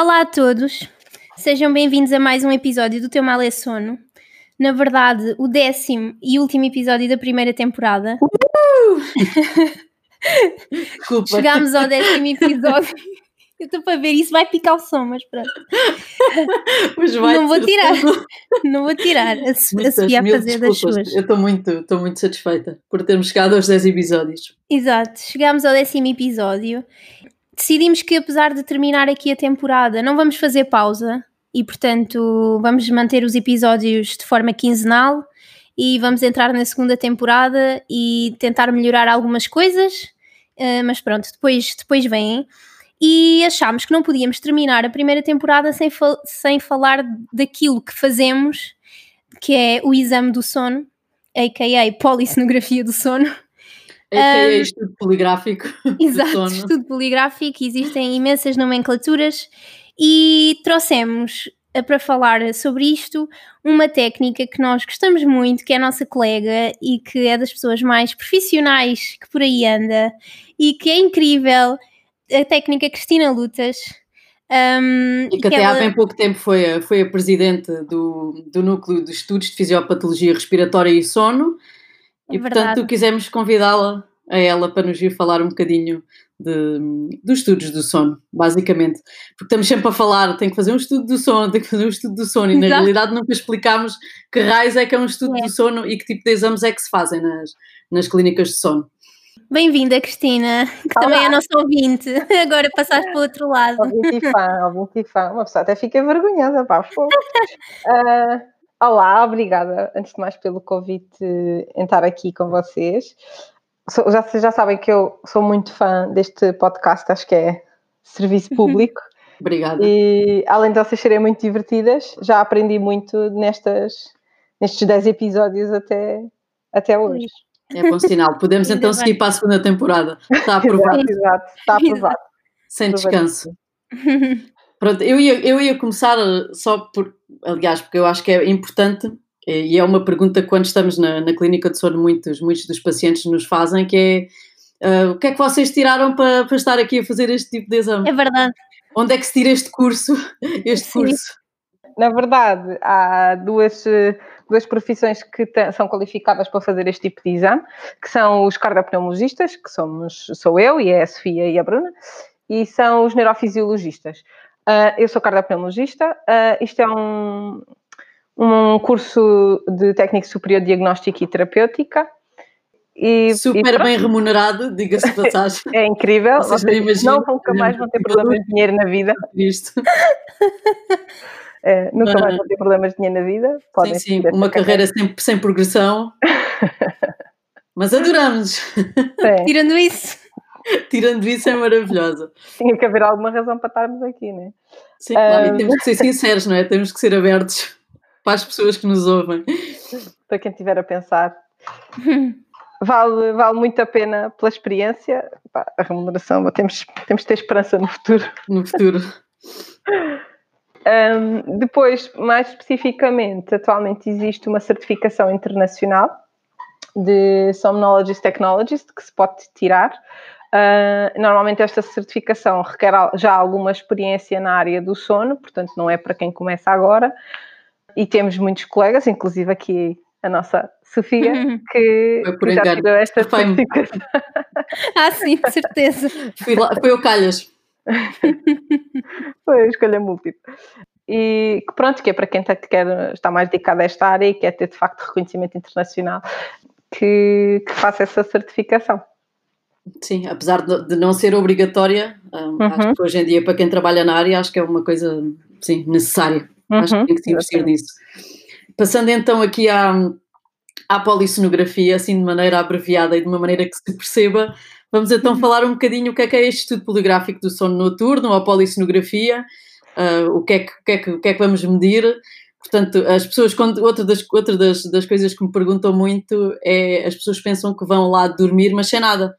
Olá a todos, sejam bem-vindos a mais um episódio do Teu Mal é Sono. Na verdade, o décimo e último episódio da primeira temporada. Desculpa. Chegámos ao décimo episódio. Eu estou para ver isso, vai picar o som, mas pronto. Mas Não vou tirar. tudo. Não vou tirar. A, Su- a Muitas Sofia a fazer das suas. Eu estou muito, estou muito satisfeita por termos chegado aos 10 episódios. Exato, chegámos ao décimo episódio. Decidimos que, apesar de terminar aqui a temporada, não vamos fazer pausa e, portanto, vamos manter os episódios de forma quinzenal e vamos entrar na segunda temporada e tentar melhorar algumas coisas. eh, mas pronto, depois, depois vêm. E achámos que não podíamos terminar a primeira temporada sem, sem falar daquilo que fazemos, que é o exame do sono, a.k.a. polissonografia do sono. É que é estudo poligráfico Exato, estudo poligráfico, existem imensas nomenclaturas e trouxemos eh, para falar sobre isto uma técnica que nós gostamos muito, que é a nossa colega e que é das pessoas mais profissionais que por aí anda e que é incrível, a técnica Cristina Lutas. Um, E que que até ela- há bem pouco tempo foi a, foi a presidente do, do Núcleo de Estudos de Fisiopatologia Respiratória e Sono. É e, verdade. portanto, quisemos convidá-la a ela para nos vir falar um bocadinho de, dos estudos do sono, basicamente. Porque estamos sempre a falar, tem que fazer um estudo do sono, tem que fazer um estudo do sono, e na Exato. realidade nunca explicámos que raios é que é um estudo É. do sono e que tipo de exames é que se fazem nas, nas clínicas de sono. Bem-vinda, Cristina, que Olá. também é nossa ouvinte. Agora passaste para o outro lado. Ouvinte e fã, ouvinte e fã. Uma pessoa até fica envergonhada, pá, fogo. Ah, olá, obrigada, antes de mais, pelo convite em estar aqui com vocês. Sou- já, vocês já sabem que eu sou muito fã deste podcast, acho que é serviço público. Obrigada. E além de vocês serem muito divertidas, já aprendi muito nestas, nestes 10 episódios até, até hoje. É bom sinal. Podemos Ainda então bem. seguir para a segunda temporada. Está aprovado, Exato, exato, está aprovado. sem descanso. Pronto, eu ia, eu ia começar eh, só por, aliás, porque eu acho que é importante, eh, e é uma pergunta que quando estamos na, na clínica de sono, muitos, muitos dos pacientes nos fazem, que é eh, o que é que vocês tiraram para, para estar aqui a fazer este tipo de exame? É verdade. Onde é que se tira este curso? Este Sim. curso? Na verdade, há duas, duas profissões que são qualificadas para fazer este tipo de exame, que são os cardiopneumologistas, que somos, sou eu e é a Sofia e a Bruna, e são os neurofisiologistas. Ah, eu sou cardiopneumologista, ah, isto é um, um curso de técnico superior de diagnóstico e terapêutica. E, e Super pronto, bem remunerado, diga-se de passagem. É incrível, Vocês vocês imaginam. não nunca mais vão ter problemas de dinheiro na vida. Isto. É, nunca Ah. mais vão ter problemas de dinheiro na vida. Podem Sim, sim, uma carreira sem, sem progressão. Mas adoramos. Sim. Tirando isso, Tirando isso, é maravilhosa. Tinha que haver alguma razão para estarmos aqui, né? Sim, claro, Ah. e temos que ser sinceros, não é? Temos que ser abertos para as pessoas que nos ouvem. Para quem estiver a pensar. Vale, vale muito a pena pela experiência. A remuneração, temos, temos de ter esperança no futuro. no futuro. Ahm, depois, mais especificamente, atualmente existe uma certificação internacional de Somnologist Technologist que se pode tirar. Ah, normalmente esta certificação requer já alguma experiência na área do sono, portanto não é para quem começa agora. E temos muitos colegas, inclusive aqui a nossa Sofia, que, Foi por que já tirou esta certificação. ah, sim, de certeza. Fui, lá, foi ao Calhas. Foi a escolha múltipla. E que pronto, que é para quem tá- quer estar mais dedicado a esta área e quer ter de facto reconhecimento internacional, que, que faça essa certificação. Sim, apesar de, não ser obrigatória, hum, Uhum. acho que hoje em dia, para quem trabalha na área, acho que é uma coisa sim, necessária. Acho que Uhum, tem que se investir nisso. Passando então aqui à, à polissonografia, assim de maneira abreviada e de uma maneira que se perceba, Vamos então uhum. falar um bocadinho o que é que é este estudo poligráfico do sono noturno, a polissonografia, uh, o, que é que, o, que é que, o que é que vamos medir. Portanto, as pessoas, quando, outra, das, outra das, das coisas que me perguntam muito é as pessoas pensam que vão lá dormir, mas sem nada.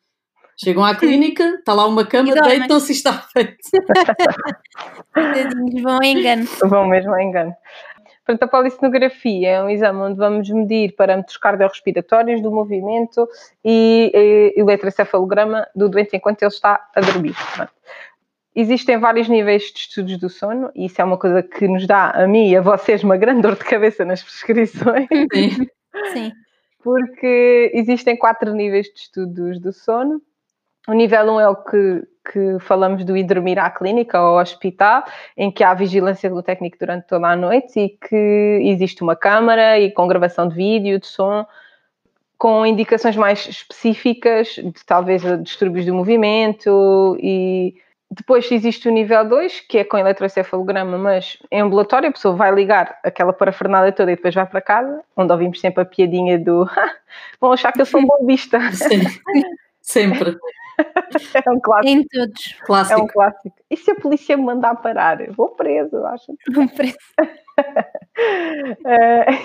Chegam à clínica, está lá uma cama, deitam-se e está feito. vão a engano. Vão mesmo a engano. Portanto, a polissonografia é um exame onde vamos medir parâmetros cardiorrespiratórios do movimento e, e eletroencefalograma do doente enquanto ele está a dormir. Existem vários níveis de estudos do sono e isso é uma coisa que nos dá a mim e a vocês uma grande dor de cabeça nas prescrições. Sim. Sim. Porque existem quatro níveis de estudos do sono. O nível 1 um é o que, que falamos do ir dormir à clínica ou ao hospital, em que há vigilância do técnico durante toda a noite e que existe uma câmara e com gravação de vídeo, de som, com indicações mais específicas de talvez distúrbios do movimento e depois existe o nível 2, que é com eletroencefalograma, mas em ambulatório a pessoa vai ligar aquela parafernália toda e depois vai para casa, onde ouvimos sempre a piadinha do vão achar que eu sou bombista. Sim, sempre. É um clássico. Em todos. Clássico. É um clássico. E se a polícia me mandar parar? Eu vou preso, acho. Vou preso. uh,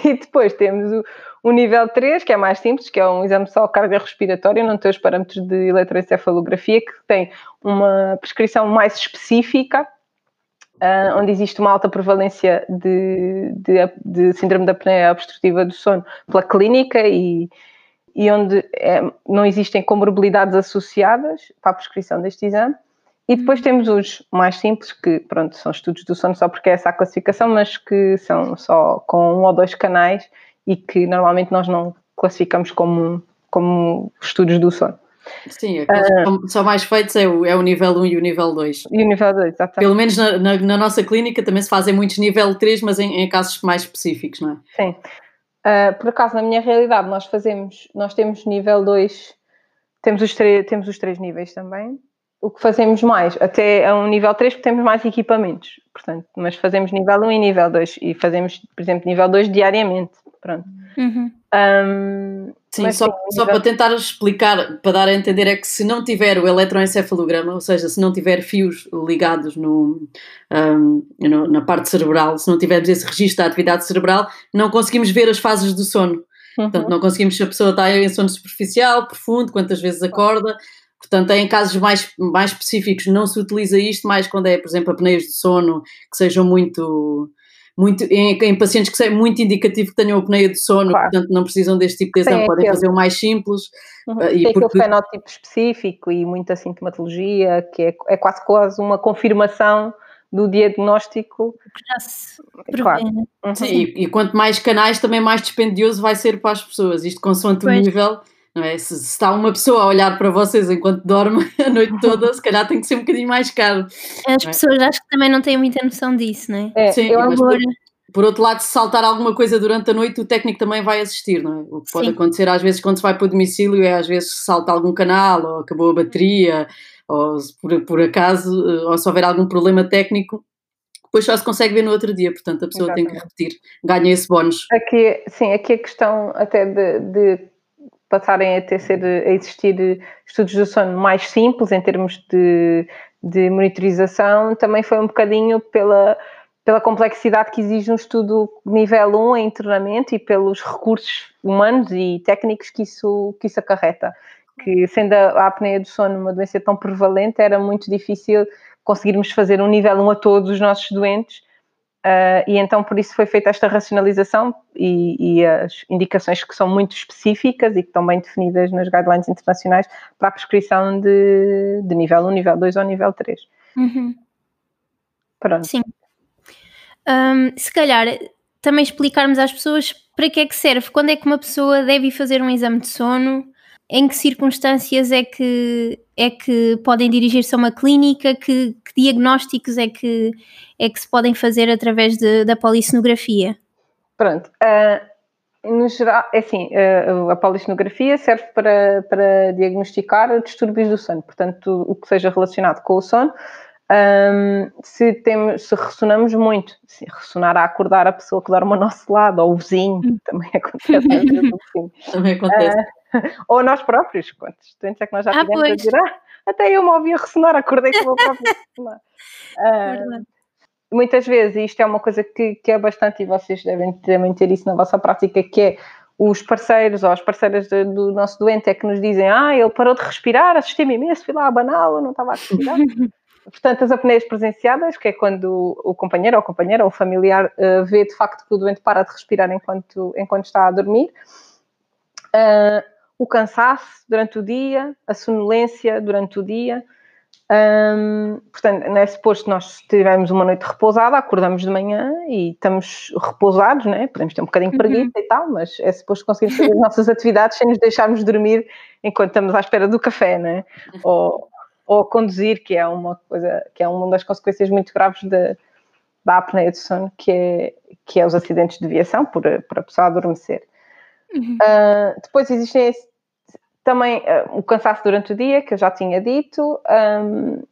e depois temos o, o, nível 3, que é mais simples, que é um exame só cardiorrespiratório, não tem os parâmetros de eletroencefalografia, que tem uma prescrição mais específica, uh, onde existe uma alta prevalência de, de, de síndrome da apneia obstrutiva do sono pela clínica e e onde é, não existem comorbilidades associadas para a prescrição deste exame. E depois temos os mais simples, que pronto, são estudos do sono só porque é essa a classificação, mas que são só com um ou dois canais e que normalmente nós não classificamos como, como estudos do sono. Sim, aqueles uh, que são mais feitos é o, é o nível 1 e o nível 2. E o nível 2, exatamente. Pelo menos na, na, na, nossa clínica também se fazem muitos nível 3, mas em, em casos mais específicos, não é? Sim. Uh, por acaso, na minha realidade, nós fazemos, nós temos nível 2, temos os, temos os três níveis também. O que fazemos mais, até a um nível 3, porque temos mais equipamentos, portanto, mas fazemos nível 1 e nível 2, e fazemos, por exemplo, nível 2 diariamente, pronto. Uhum. Um, Sim, só, só para tentar explicar, para dar a entender, é que se não tiver o eletroencefalograma, ou seja, se não tiver fios ligados no, um, no, na parte cerebral, se não tivermos esse registro da atividade cerebral, não conseguimos ver as fases do sono. Uhum. Portanto, não conseguimos se a pessoa está em sono superficial, profundo, quantas vezes acorda. Portanto, em casos mais, mais específicos não se utiliza isto, mais quando é, por exemplo, apneias de sono que sejam muito muito, em, em, pacientes que é muito indicativo que tenham apneia de sono, claro. portanto não precisam deste tipo de exame, podem fazer o mais simples. Uhum. Uh, e Tem porque... aquele fenótipo específico e muita sintomatologia, que é, é quase quase uma confirmação do diagnóstico. Se claro. Uhum. Sim, e, e, quanto mais canais, também mais dispendioso vai ser para as pessoas, isto consoante pois. o nível é? Se, se, está uma pessoa a olhar para vocês enquanto dorme a noite toda, se calhar tem que ser um bocadinho mais caro. As é? pessoas acho que também não têm muita noção disso, não é? é Sim, eu mas por, por, outro lado, se saltar alguma coisa durante a noite, o técnico também vai assistir, não é? O que pode Sim. acontecer às vezes quando se vai para o domicílio é às vezes salta algum canal, ou acabou a bateria, ou por, por acaso, eh, ou se houver algum problema técnico, depois só se consegue ver no outro dia, portanto a pessoa Exatamente. tem que repetir, ganha esse bónus. Aqui, sim, aqui a questão até de, de passarem a, ter, ser, a existir estudos do sono mais simples em termos de, de monitorização, também foi um bocadinho pela, pela complexidade que exige um estudo nível 1 em treinamento e pelos recursos humanos e técnicos que isso, que isso acarreta. Que sendo a apneia do sono uma doença tão prevalente, era muito difícil conseguirmos fazer um nível 1 a todos os nossos doentes Uh, e então por isso foi feita esta racionalização e, e, as indicações que são muito específicas e que estão bem definidas nas guidelines internacionais para a prescrição de, de nível 1, nível 2 ou nível 3. Uhum. Pronto. Sim. Um, se calhar também explicarmos às pessoas para que é que serve, quando é que uma pessoa deve fazer um exame de sono, em que circunstâncias é que, é que podem dirigir-se a uma clínica, que, que, diagnósticos é que, é que se podem fazer através de, da polissonografia? Pronto, uh, no geral, é assim, uh, a polissonografia serve para, para diagnosticar distúrbios do sono, portanto, o que seja relacionado com o sono, um, se, temos, se ressonamos muito, se ressonar a acordar a pessoa que dorme ao nosso lado, ou o vizinho, também acontece. também acontece. Uh, Ou nós próprios, quantos doentes é que nós já ah, tivemos a dizer, ah, até eu me ouvia ressonar, acordei com o meu próprio ressonar. Uh, muitas vezes, isto é uma coisa que, que é bastante, e vocês devem também ter isso na vossa prática, que é os parceiros ou as parceiras do, do nosso doente é que nos dizem ah, ele parou de respirar, assisti-me imenso, fui lá a banal, não estava a respirar. Portanto, as apneias presenciadas, que é quando o companheiro ou a companheira ou o familiar uh, vê de facto que o doente para de respirar enquanto, enquanto está a dormir. Uh, o cansaço durante o dia, a sonolência durante o dia, portanto, não é suposto nós tivermos uma noite repousada, acordamos de manhã e estamos repousados, né? podemos ter um bocadinho de preguiça uhum. e tal, mas é suposto conseguirmos fazer as nossas atividades sem nos deixarmos dormir enquanto estamos à espera do café, né? ou, ou conduzir, que é uma coisa, que é uma das consequências muito graves de, da apneia de sono, que é, que é os acidentes de viação, por, por a pessoa adormecer. Uhum. Uh, depois existem também uh, o cansaço durante o dia, que eu já tinha dito. Um,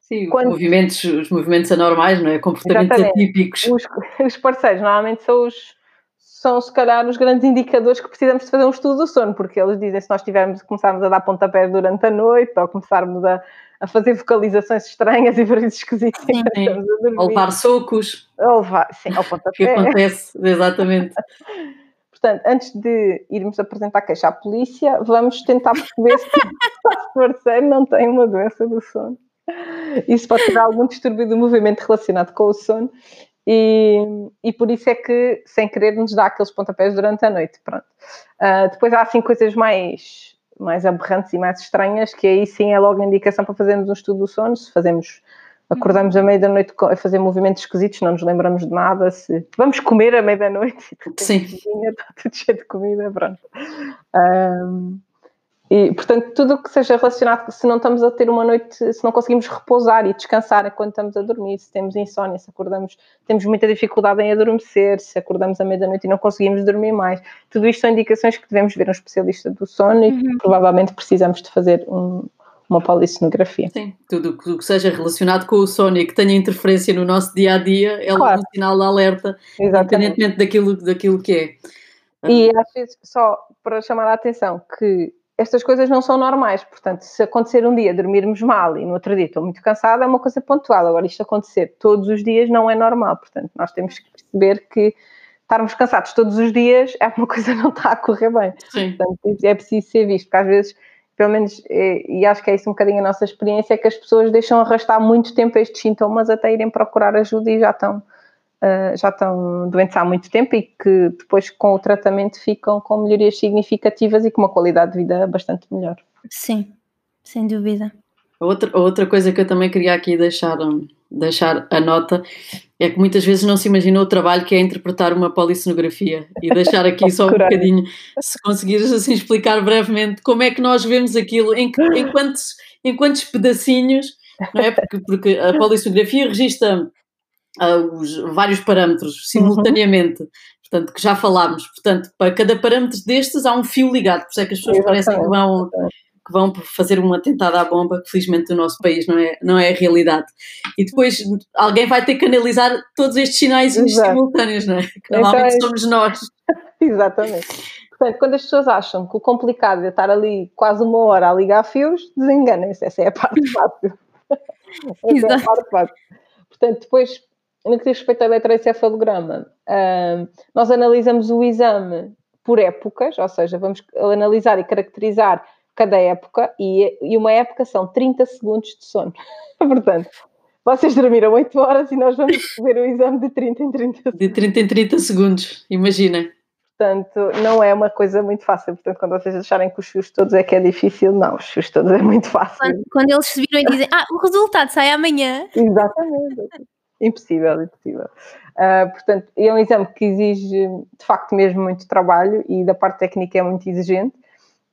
Sim, quando... os, movimentos, os movimentos anormais, não é? Comportamentos Exatamente. atípicos. Os, os, parceiros normalmente são os são se calhar os grandes indicadores que precisamos de fazer um estudo do sono, porque eles dizem se nós tivermos, começarmos a dar pontapé durante a noite ou começarmos a, a fazer vocalizações estranhas e barulhos esquisitos sim, sim. Ou levar socos. Ou levar, sim, ao pontapé. que acontece, exatamente. Portanto, antes de irmos apresentar queixa à polícia, vamos tentar perceber se o parceiro não tem uma doença do sono. Isso pode ter algum distúrbio do movimento relacionado com o sono e, e por isso é que, sem querer, nos dá aqueles pontapés durante a noite. Pronto. Uh, depois há assim coisas mais, mais aberrantes e mais estranhas, que aí sim é logo a indicação para fazermos um estudo do sono, se fazemos acordamos à meia da noite a fazer movimentos esquisitos, não nos lembramos de nada. Se... Vamos comer à meia da noite, Sim. Cozinha, está tudo cheio de comida, pronto. Um, e, portanto, tudo o que seja relacionado, se não estamos a ter uma noite, se não conseguimos repousar e descansar enquanto estamos a dormir, se temos insónia, se acordamos, temos muita dificuldade em adormecer, se acordamos à meia-da-noite e não conseguimos dormir mais, tudo isto são indicações que devemos ver um especialista do sono e que uhum. provavelmente precisamos de fazer um, uma polissonografia. Sim, tudo o que seja relacionado com o sono e que tenha interferência no nosso dia a dia é claro. um sinal de alerta, Exatamente. independentemente daquilo, daquilo que é. E às vezes, só para chamar a atenção, que estas coisas não são normais, portanto, se acontecer um dia dormirmos mal e no outro dia estou muito cansada, é uma coisa pontual. Agora, isto acontecer todos os dias não é normal, portanto, nós temos que perceber que estarmos cansados todos os dias é uma coisa que não está a correr bem. Sim. Portanto, é preciso ser visto, porque às vezes pelo menos, e acho que é isso um bocadinho a nossa experiência, é que as pessoas deixam arrastar muito tempo estes sintomas até irem procurar ajuda e já estão, uh, já estão doentes há muito tempo e que depois com o tratamento ficam com melhorias significativas e com uma qualidade de vida bastante melhor. Sim, sem dúvida. Outra, outra coisa que eu também queria aqui deixar, deixar a nota é que muitas vezes não se imagina o trabalho que é interpretar uma polissonografia e deixar aqui só um bocadinho, se conseguires assim explicar brevemente como é que nós vemos aquilo, em, que, em, quantos, em quantos pedacinhos, não é? Porque, porque a polissonografia registra uh, os vários parâmetros uhum. simultaneamente, uhum. portanto, que já falámos. Portanto, para cada parâmetro destes há um fio ligado, por isso é que as pessoas Exatamente. parecem que vão que vão fazer um atentado à bomba, que felizmente no nosso país não é, não é a realidade. E depois alguém vai ter que analisar todos estes sinais Exato. simultâneos, não é? Que então normalmente então, somos nós. Exatamente. Portanto, quando as pessoas acham que o complicado é estar ali quase uma hora a ligar fios, desenganem-se, essa é a parte fácil. essa é a parte fácil. Portanto, depois, no que diz respeito ao eletroencefalograma, uh, nós analisamos o exame por épocas, ou seja, vamos analisar e caracterizar cada época, e, e uma época são 30 segundos de sono. Portanto, vocês dormiram 8 horas e nós vamos ver o exame de 30 em 30 segundos. De 30 em 30 segundos, imagina. Portanto, não é uma coisa muito fácil. Portanto, quando vocês acharem que os fios todos é que é difícil, não, os fios todos é muito fácil. Quando, quando eles se viram e dizem, ah, o resultado sai amanhã. Exatamente. impossível, impossível. Uh, portanto, é um exame que exige, de facto, mesmo muito trabalho e da parte técnica é muito exigente.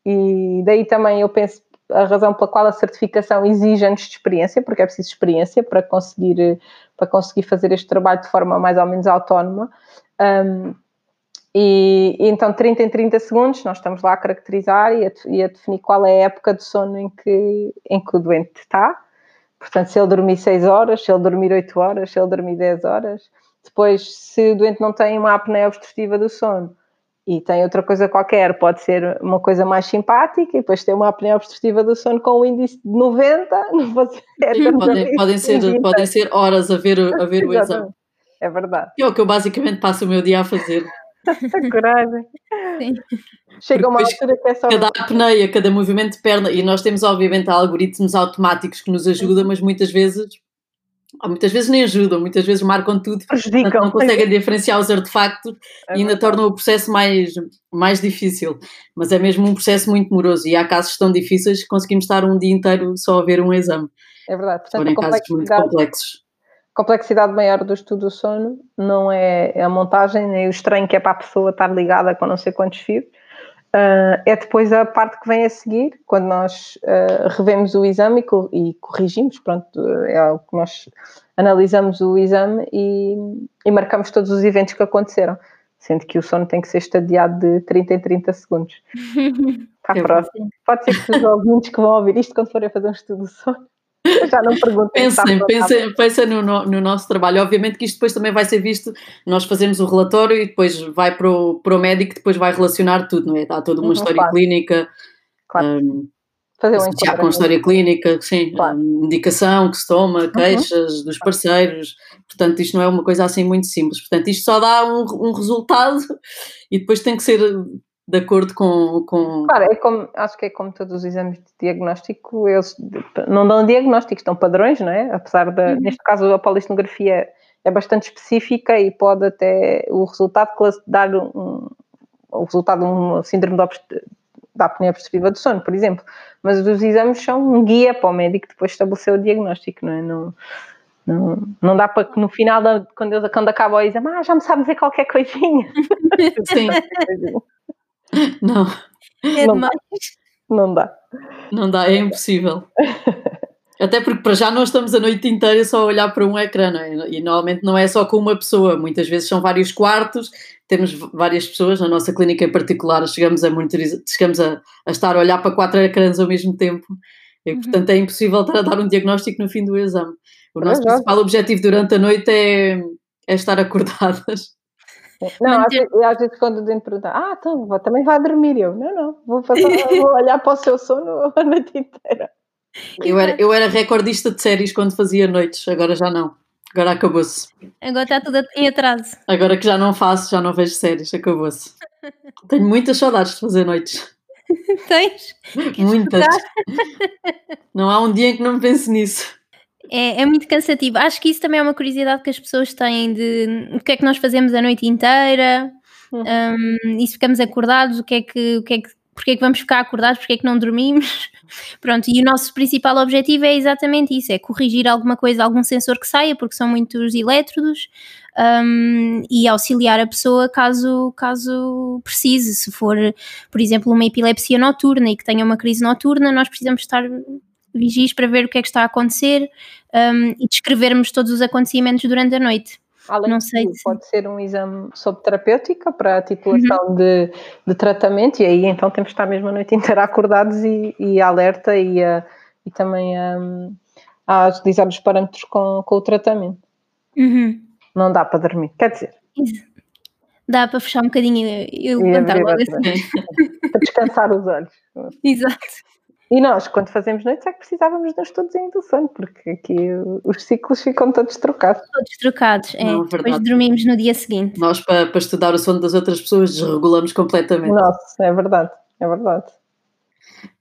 E daí também eu penso a razão pela qual a certificação exige anos de experiência, porque é preciso experiência para conseguir, para conseguir fazer este trabalho de forma mais ou menos autónoma. Um, e, e, então, 30 em 30 segundos, nós estamos lá a caracterizar e a, e a, definir qual é a época de sono em que, em que o doente está. Portanto, se ele dormir 6 horas, se ele dormir 8 horas, se ele dormir 10 horas. Depois, se o doente não tem uma apneia obstrutiva do sono, e tem outra coisa qualquer, pode ser uma coisa mais simpática e depois ter uma apneia obstrutiva do sono com um índice de 90, não pode ser. É podem, podem, ser, podem ser horas a ver, a ver o exame. É verdade. É o que eu basicamente passo o meu dia a fazer. Coragem. Sim. Chega uma altura que é só. Cada apneia, cada movimento de perna, e nós temos obviamente algoritmos automáticos que nos ajudam, mas muitas vezes muitas vezes nem ajudam, muitas vezes marcam tudo, Prejudicam. não conseguem diferenciar os artefactos é e ainda tornam o processo mais, mais difícil. Mas é mesmo um processo muito moroso e há casos tão difíceis que conseguimos estar um dia inteiro só a ver um exame. É verdade. Portanto, Forem casos muito complexos. A complexidade maior do estudo do sono não é a montagem nem o estranho que é para a pessoa estar ligada com não sei quantos fios, Uh, é depois a parte que vem a seguir, quando nós uh, revemos o exame e, e, corrigimos, pronto, é o que nós analisamos o exame e, e, marcamos todos os eventos que aconteceram, sendo que o sono tem que ser estadiado de 30 em 30 segundos. Está próximo. Pode ser que os ouvintes que vão ouvir isto quando forem fazer um estudo de sono já não pergunto. Pensem, pensem, pensem no, no, nosso trabalho. Obviamente que isto depois também vai ser visto, nós fazemos o relatório e depois vai para o, para o médico, depois vai relacionar tudo, não é? Há toda uma uhum, história claro. clínica. Claro. Um, Fazer um já com história clínica, sim, claro. medicação que se toma, uhum. queixas uhum. dos parceiros, portanto isto não é uma coisa assim muito simples, portanto isto só dá um, um resultado e depois tem que ser de acordo com, com. Claro, é como, acho que é como todos os exames de diagnóstico, eles não dão diagnósticos, dão padrões, não é? Apesar de, uhum. neste caso, a polistonografia é bastante específica e pode até o resultado dar um, o resultado de um síndrome da apneia obstrutiva do sono, por exemplo. Mas os exames são um guia para o médico depois estabelecer o diagnóstico, não é? Não, não, não dá para que no final, quando, quando acaba o exame, ah, já me sabe dizer qualquer coisinha. Sim. Não. É não demais. Dá. Não dá. Não dá, é impossível. Até porque para já nós estamos a noite inteira só a olhar para um ecrã, não é? E normalmente não é só com uma pessoa, muitas vezes são vários quartos, temos várias pessoas, na nossa clínica em particular, chegamos a, monitorizar, chegamos a, a estar a olhar para quatro ecrãs ao mesmo tempo. E, uhum. portanto, é impossível estar a dar um diagnóstico no fim do exame. O nosso é principal objetivo durante a noite é, é estar acordadas não, às vezes, às vezes, quando o dente pergunta, ah, então também vai dormir. Eu, não, não, vou, passar, vou olhar para o seu sono a noite inteira. Eu era, eu era recordista de séries quando fazia noites, agora já não. Agora acabou-se. Agora está tudo em atraso. Agora que já não faço, já não vejo séries, acabou-se. Tenho muitas saudades de fazer noites. Tens? Muitas. Não há um dia em que não me pense nisso. É, é, muito cansativo. Acho que isso também é uma curiosidade que as pessoas têm de o que é que nós fazemos a noite inteira, uhum. um, e se ficamos acordados, o que é que, o que, é que porque é que vamos ficar acordados, porque é que não dormimos. Pronto, e o nosso principal objetivo é exatamente isso: é corrigir alguma coisa, algum sensor que saia, porque são muitos elétrodos, um, e auxiliar a pessoa caso, caso precise. Se for, por exemplo, uma epilepsia noturna e que tenha uma crise noturna, nós precisamos estar vigis para ver o que é que está a acontecer um, e descrevermos todos os acontecimentos durante a noite. Além não sei se... pode ser um exame sob terapêutica para a titulação uhum. de, de tratamento e aí então temos que estar mesmo a noite inteira acordados e, e alerta e, a, e também a, a utilizar os parâmetros com, com o tratamento. Uhum. Não dá para dormir, quer dizer... Dá para fechar um bocadinho e levantar logo assim. para descansar os olhos. Exato. E nós, quando fazemos noites, é que precisávamos de um estudozinho do sono, porque aqui os ciclos ficam todos trocados. Todos trocados, é. Não, Depois dormimos no dia seguinte. Nós, para, para estudar o sono das outras pessoas, desregulamos completamente. Nossa, é verdade, é verdade.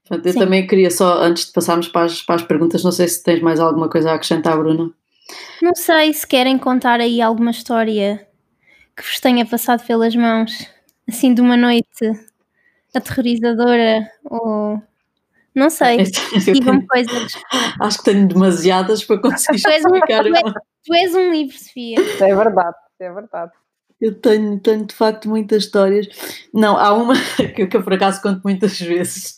Portanto, eu Sim. também queria só, antes de passarmos para as, para as perguntas, não sei se tens mais alguma coisa a acrescentar, Bruna. Não sei se querem contar aí alguma história que vos tenha passado pelas mãos, assim de uma noite aterrorizadora ou não sei. Digam coisas. Acho que tenho demasiadas para conseguir tu explicar. Um, tu, és, tu és um livro, Sofia. É verdade, é verdade. Eu tenho, tenho de facto muitas histórias. Não, há uma que eu, que eu por acaso conto muitas vezes.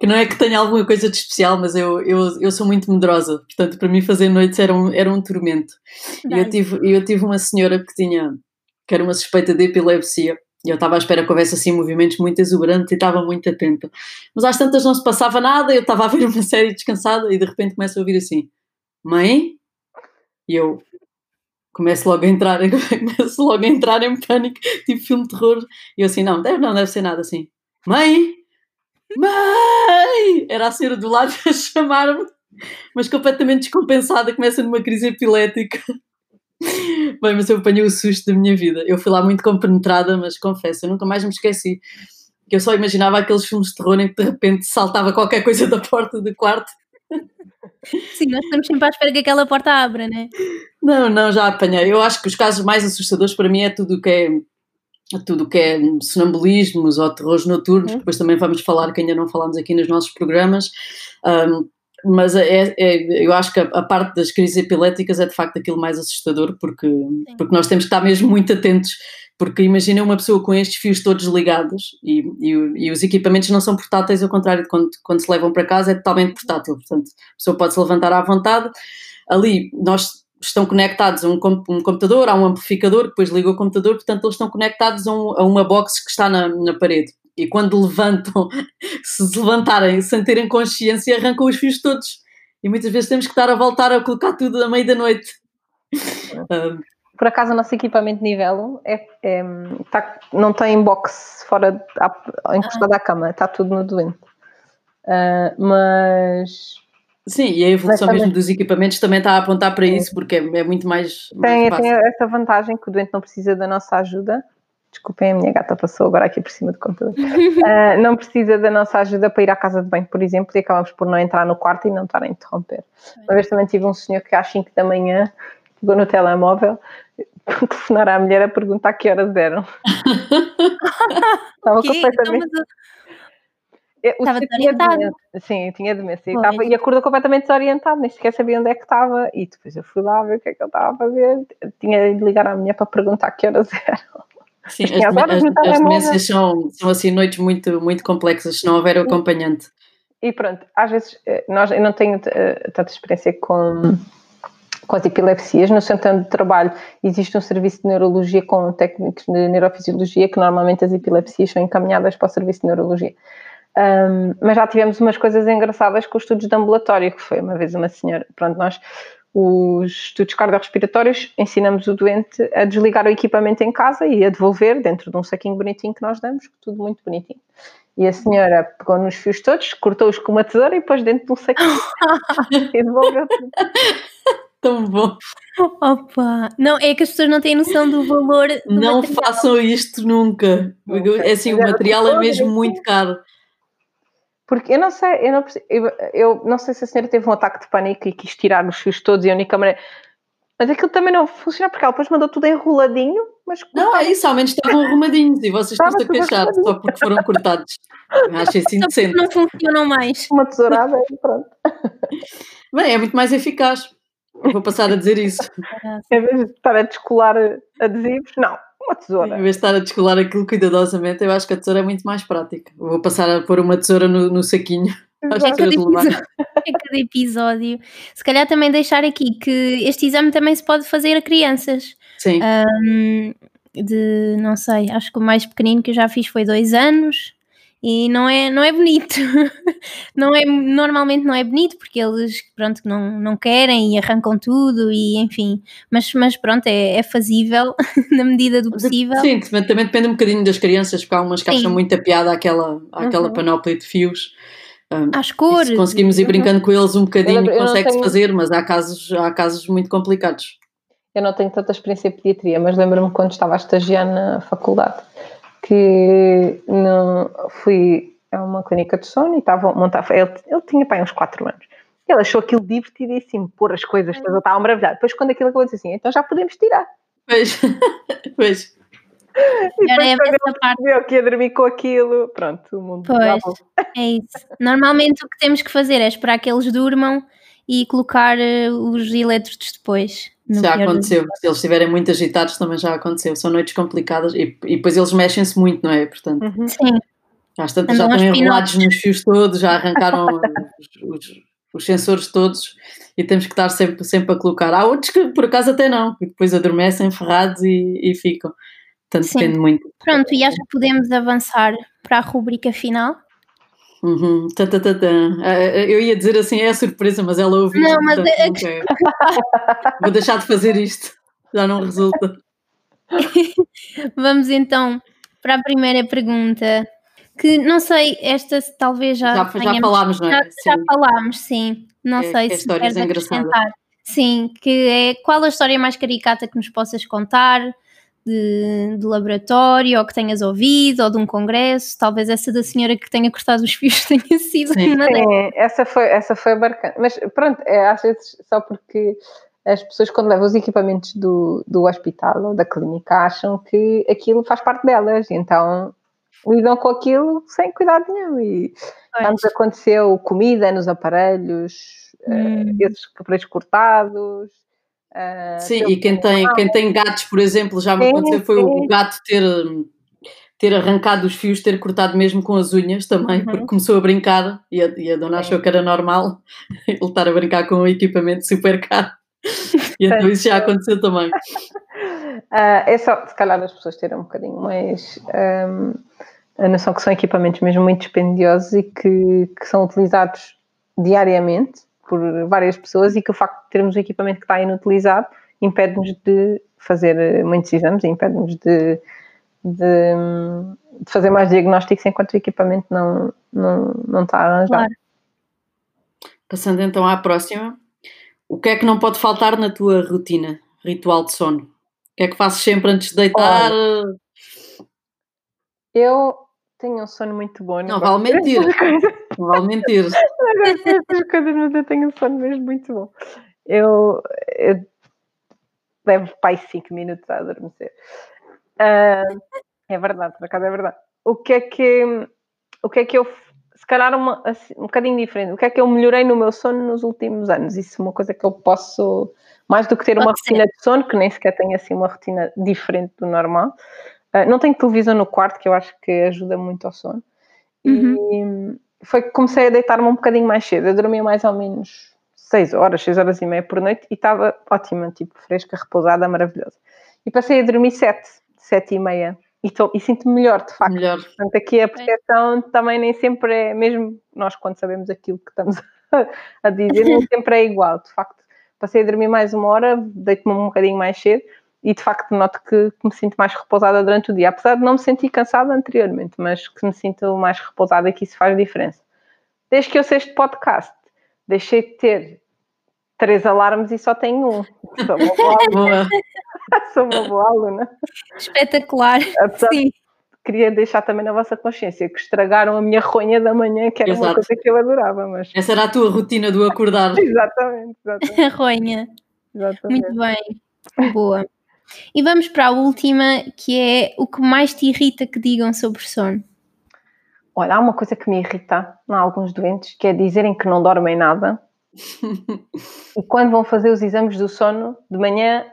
Que não é que tenha alguma coisa de especial, mas eu, eu, eu sou muito medrosa. Portanto, para mim fazer noites era um, era um tormento. E eu tive, eu tive uma senhora que tinha, que era uma suspeita de epilepsia eu estava à espera que houvesse assim movimentos muito exuberantes e estava muito atenta. Mas às tantas não se passava nada, eu estava a ver uma série descansada e de repente começo a ouvir assim: Mãe? E eu: começo logo a entrar, começo logo a entrar em pânico, tipo filme de terror, e eu assim, não, deve, não deve ser nada assim. Mãe! Mãe! Era a senhora do lado a chamar-me, mas completamente descompensada, começa numa crise epilética. Bem, mas eu apanhei o susto da minha vida. Eu fui lá muito compenetrada, mas confesso, eu nunca mais me esqueci. Que eu só imaginava aqueles filmes de terror em que de repente saltava qualquer coisa da porta do quarto. Sim, nós estamos sempre à espera que aquela porta abra, né? Não, não, já apanhei. Eu acho que os casos mais assustadores para mim é tudo o que é tudo o que é sonambulismos ou terrores noturnos, uhum. depois também vamos falar, que ainda não falámos aqui nos nossos programas, um, mas é, é, eu acho que a, a, parte das crises epiléticas é de facto aquilo mais assustador, porque, porque nós temos que estar mesmo muito atentos, porque imagina uma pessoa com estes fios todos ligados e, e, e, os equipamentos não são portáteis, ao contrário de quando, quando se levam para casa, é totalmente portátil, portanto a pessoa pode se levantar à vontade. Ali nós estão conectados a um, um, computador, a um amplificador, depois liga o computador, portanto eles estão conectados a, um, a uma box que está na, na parede e quando levantam, se levantarem sem terem consciência, arrancam os fios todos. E muitas vezes temos que estar a voltar a colocar tudo à meia da noite. Por acaso, o nosso equipamento de nível é, é tá, não tem box fora, encostado ah. à cama, está tudo no doente. Uh, mas. Sim, e a evolução também, mesmo dos equipamentos também está a apontar para isso, porque é, é muito mais. Tem, mais tem essa vantagem que o doente não precisa da nossa ajuda Desculpem, a minha gata passou agora aqui por cima do computador. Uh, não precisa da nossa ajuda para ir à casa de banho, por exemplo, e acabamos por não entrar no quarto e não estar a interromper. Uma vez também tive um senhor que às 5 da manhã pegou no telemóvel, telefonar à mulher a perguntar que horas eram. Estava completamente. Então, estava desorientado. Sim, tinha demência. E, estava, e acordou completamente desorientado, nem sequer sabia onde é que estava. E depois eu fui lá ver o que é que ele estava a fazer. Tinha de ligar à mulher para perguntar que horas eram. Sim, as, as, as demências são, são assim noites muito, muito complexas se não houver o acompanhante. E pronto, às vezes eh, nós, eu não tenho eh, tanta experiência com, com as epilepsias. No centro de trabalho existe um serviço de neurologia com técnicos de neurofisiologia que normalmente as epilepsias são encaminhadas para o serviço de neurologia. Um, mas já tivemos umas coisas engraçadas com os estudos de ambulatório, que foi uma vez uma senhora, pronto, nós os estudos cardiorrespiratórios, ensinamos o doente a desligar o equipamento em casa e a devolver dentro de um saquinho bonitinho que nós damos, tudo muito bonitinho. E a senhora pegou nos fios todos, cortou-os com uma tesoura e pôs dentro de um saquinho e devolveu tudo. Tão bom. Opa! Não, é que as pessoas não têm noção do valor. Do não material. façam isto nunca. É assim, o material é mesmo muito caro. Porque eu não sei, eu não, eu, eu não sei se a senhora teve um ataque de pânico e quis tirar os fios todos e a única maneira. Mas aquilo também não funciona porque ela depois mandou tudo enroladinho. Mas não, é isso, ao menos estavam arrumadinhos e vocês estão-se a queixar só porque foram cortados. Acho assim indecente. Não funcionam mais. Uma tesourada e pronto. Bem, é muito mais eficaz. vou passar a dizer isso. Em vez de estar a descolar adesivos, não uma tesoura. Em vez de estar a descolar aquilo cuidadosamente, eu acho que a tesoura é muito mais prática. Vou passar a pôr uma tesoura no, no saquinho. Acho que cada, episódio, cada episódio. Se calhar também deixar aqui que este exame também se pode fazer a crianças. Sim. Um, de, não sei, acho que o mais pequenino que eu já fiz foi dois anos e não é, não é bonito. não é, normalmente não é bonito porque eles pronto, não, não querem e arrancam tudo e enfim, mas, mas pronto, é, é fazível na medida do possível. Sim, também depende um bocadinho das crianças, porque há umas que acham muito piada àquela, àquela uhum. panóplia de fios. Um, Às cores. Se conseguimos ir brincando com eles um bocadinho, consegue-se tenho... fazer, mas há casos, há casos muito complicados. Eu não tenho tanta experiência em pediatria, mas lembro-me quando estava a estagiar na faculdade que não, fui a uma clínica de sono e estava a montar. Ele, ele tinha pai uns 4 anos. Ele achou aquilo divertidíssimo, pôr as coisas ele estava maravilhado. Depois, quando aquilo acabou, disse assim: então já podemos tirar. Pois, pois. E depois, é parte. que ia dormir com aquilo, pronto, o mundo Pois, é isso. Normalmente o que temos que fazer é esperar que eles durmam e colocar uh, os elétrodos depois. Já aconteceu, se eles estiverem muito agitados também já aconteceu, são noites complicadas e, e depois eles mexem-se muito, não é? Portanto, uhum. Sim. Às tantas já estão enrolados nos fios todos, já arrancaram os, os, os, sensores todos e temos que estar sempre, sempre a colocar. Há outros que por acaso até não, que depois adormecem ferrados e, e ficam. Portanto, Sim. depende muito. Pronto, e acho que podemos avançar para a rubrica final. Uhum. Tá, tá, tá, eu ia dizer assim, é surpresa, mas ela ouviu. Não, mas é... Vou deixar de fazer isto. Já não resulta. Vamos então para a primeira pergunta. Que não sei, esta talvez já. Já, já falámos, não é? Já, já falámos, sim. Não É- sei é se queres acrescentar. Sim, que é qual a história mais caricata que nos possas contar de, de laboratório, ou que tenhas ouvido, ou de um congresso. Talvez essa da senhora que tenha cortado os fios tenha sido Sim. uma. Sim, essa foi, essa foi bacana. Mas pronto, é, às vezes só porque as pessoas quando levam os equipamentos do, do hospital ou da clínica acham que aquilo faz parte delas, e então lidam com aquilo sem cuidado nenhum. E já nos aconteceu comida nos aparelhos, eh, Hum. esses aparelhos cortados. Eh, Sim, e quem tem, quem tem gatos, por exemplo, já me Sim, aconteceu foi sim. o gato ter, ter arrancado os fios, ter cortado mesmo com as unhas também, Uhum. porque começou a brincar e a, e a dona Sim. achou que era normal ele estar a brincar com um equipamento super caro. E então isso já aconteceu também. Ah, é só, se calhar, as pessoas terem um bocadinho mais ahm, a noção que são equipamentos mesmo muito dispendiosos e que, que são utilizados diariamente por várias pessoas e que o facto de termos um equipamento que está inutilizado impede-nos de fazer eh, muitos exames e impede-nos de, de, hum, de fazer mais diagnósticos enquanto o equipamento não, não, não está arranjado. Claro. Passando então à próxima. O que é que não pode faltar na tua rotina, ritual de sono? O que é que fazes sempre antes de deitar? Eu tenho um sono muito bom. Não gosto vale mentir. Não vale mentir. Dessas coisas, mas eu tenho um sono mesmo muito bom. Eu, eu levo pai 5 minutos a adormecer. Ah, é verdade, por acaso é verdade. O que é que, o que, é que eu, se calhar uma, assim, um bocadinho diferente, o que é que eu melhorei no meu sono nos últimos anos? Isso é uma coisa que eu posso, mais do que ter uma Pode ser. rotina de sono, que nem sequer tenho assim uma rotina diferente do normal. Ah, não tenho televisão no quarto, que eu acho que ajuda muito ao sono. E foi que comecei a deitar-me um bocadinho mais cedo. Eu dormia mais ou menos 6 horas, 6 horas e meia por noite e estava ótima, tipo fresca, repousada, maravilhosa. E passei a dormir 7, 7 e meia. E, tô- e sinto-me melhor, de facto. Melhor. Portanto, aqui a percepção também nem sempre é, mesmo nós quando sabemos aquilo que estamos a, a dizer, nem sempre é igual. De facto, passei a dormir mais uma hora, deito-me um bocadinho mais cedo e de facto noto que, que me sinto mais repousada durante o dia. Apesar de não me sentir cansada anteriormente, mas que me sinto mais repousada que isso faz diferença. Desde que eu sei este podcast, deixei de ter três alarmes e só tenho um. Sou uma boa aluna. Sou uma boa aluna. Espetacular. Apesar Sim. queria deixar também na vossa consciência que estragaram a minha ronha da manhã, que era uma Exato. coisa que eu adorava, mas Essa era a tua rotina do acordar. exatamente, exatamente, A ronha. exatamente. Muito bem. Boa. E vamos para a última, que é o que mais te irrita que digam sobre sono. Olha, há uma coisa que me irrita em alguns doentes, que é dizerem que não dormem nada e quando vão fazer os exames do sono, de manhã,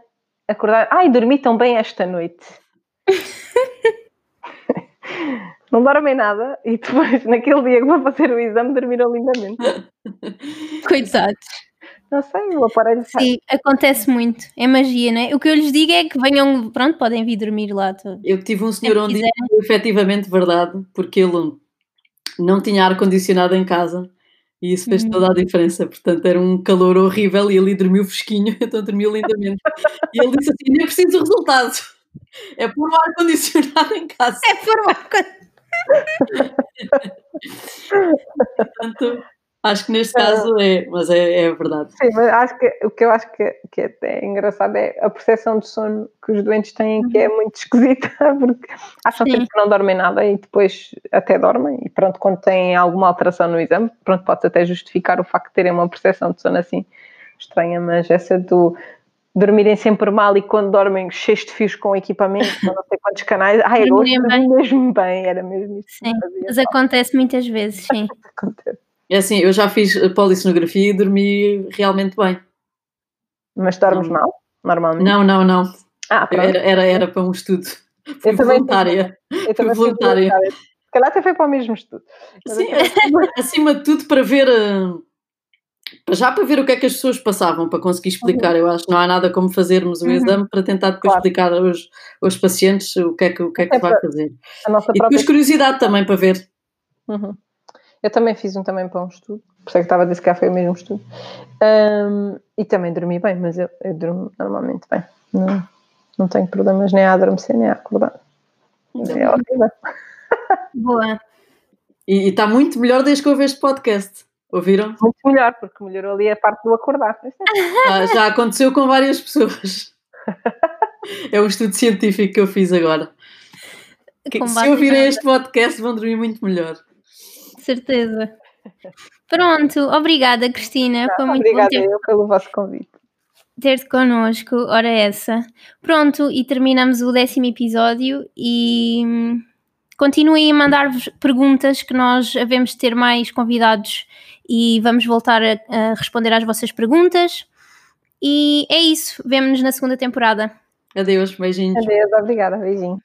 acordar, ai, dormi tão bem esta noite. Não dormem nada e depois, naquele dia que vão fazer o exame, dormiram lindamente. Coitados. Não sei, o aparelho sai. Sim, acontece muito. É magia, né? O que eu lhes digo é que venham, pronto, podem vir dormir lá. Todo. Eu tive um senhor Se onde quiserem. isso foi efetivamente verdade, porque ele não tinha ar-condicionado em casa e isso fez Hum. toda a diferença. Portanto, era um calor horrível e ele dormiu fresquinho, então dormiu lindamente. e ele disse assim: nem preciso resultado, é pôr o ar-condicionado em casa. É por uma coisa. Portanto, acho que neste caso é, mas é, é verdade. Sim, mas acho que o que eu acho que, que é até engraçado é a percepção de sono que os doentes têm, que é muito esquisita, porque acham Sim. sempre que não dormem nada e depois até dormem. E pronto, quando têm alguma alteração no exame, pronto, pode até justificar o facto de terem uma percepção de sono assim estranha, mas essa do dormirem sempre mal e quando dormem cheios de fios com equipamento, não sei quantos canais, ai, eu dormi mesmo bem, era mesmo isso Sim, mas acontece muitas vezes, sim. acontecer. É assim, eu já fiz polissonografia e dormi realmente bem. Mas Não. mal, normalmente? Não, não, não. Ah. Era, era, era para um estudo. Fui Eu também voluntária. Eu também fui voluntária. voluntária. Se calhar até foi para o mesmo estudo. Sim, eu- acima, de tudo para ver eh, já para ver o que é que as pessoas passavam, para conseguir explicar. Eu acho que não há nada como fazermos o Uhum. exame para tentar depois Claro. explicar aos, aos pacientes o que é que, o que, é que É vai fazer. E depois curiosidade também para ver. Uhum. Eu também fiz um também para um estudo, por isso é que estava a dizer que cá foi o mesmo estudo. Ahm, e também dormi bem, mas eu, eu durmo normalmente bem. Não, não tenho problemas nem a adormecer nem a acordar. É horrível. Boa. E está muito melhor desde que houve este podcast. Ouviram? Muito melhor, porque melhorou ali a parte do acordar. Ah, já aconteceu com várias pessoas. É um estudo científico que eu fiz agora. Que, se ouvirem em- este podcast vão dormir muito melhor. Certeza. Pronto, obrigada, Cristina. Foi muito Obrigada bom ter- eu pelo vosso convite. ter-te connosco. Ora, essa. Pronto, e terminamos o décimo episódio. E hum, continuem a mandar-vos perguntas que nós havemos de ter mais convidados e vamos voltar a, a responder às vossas perguntas. E é isso. Vemo-nos na segunda temporada. Adeus, beijinhos. Adeus, obrigada, beijinho.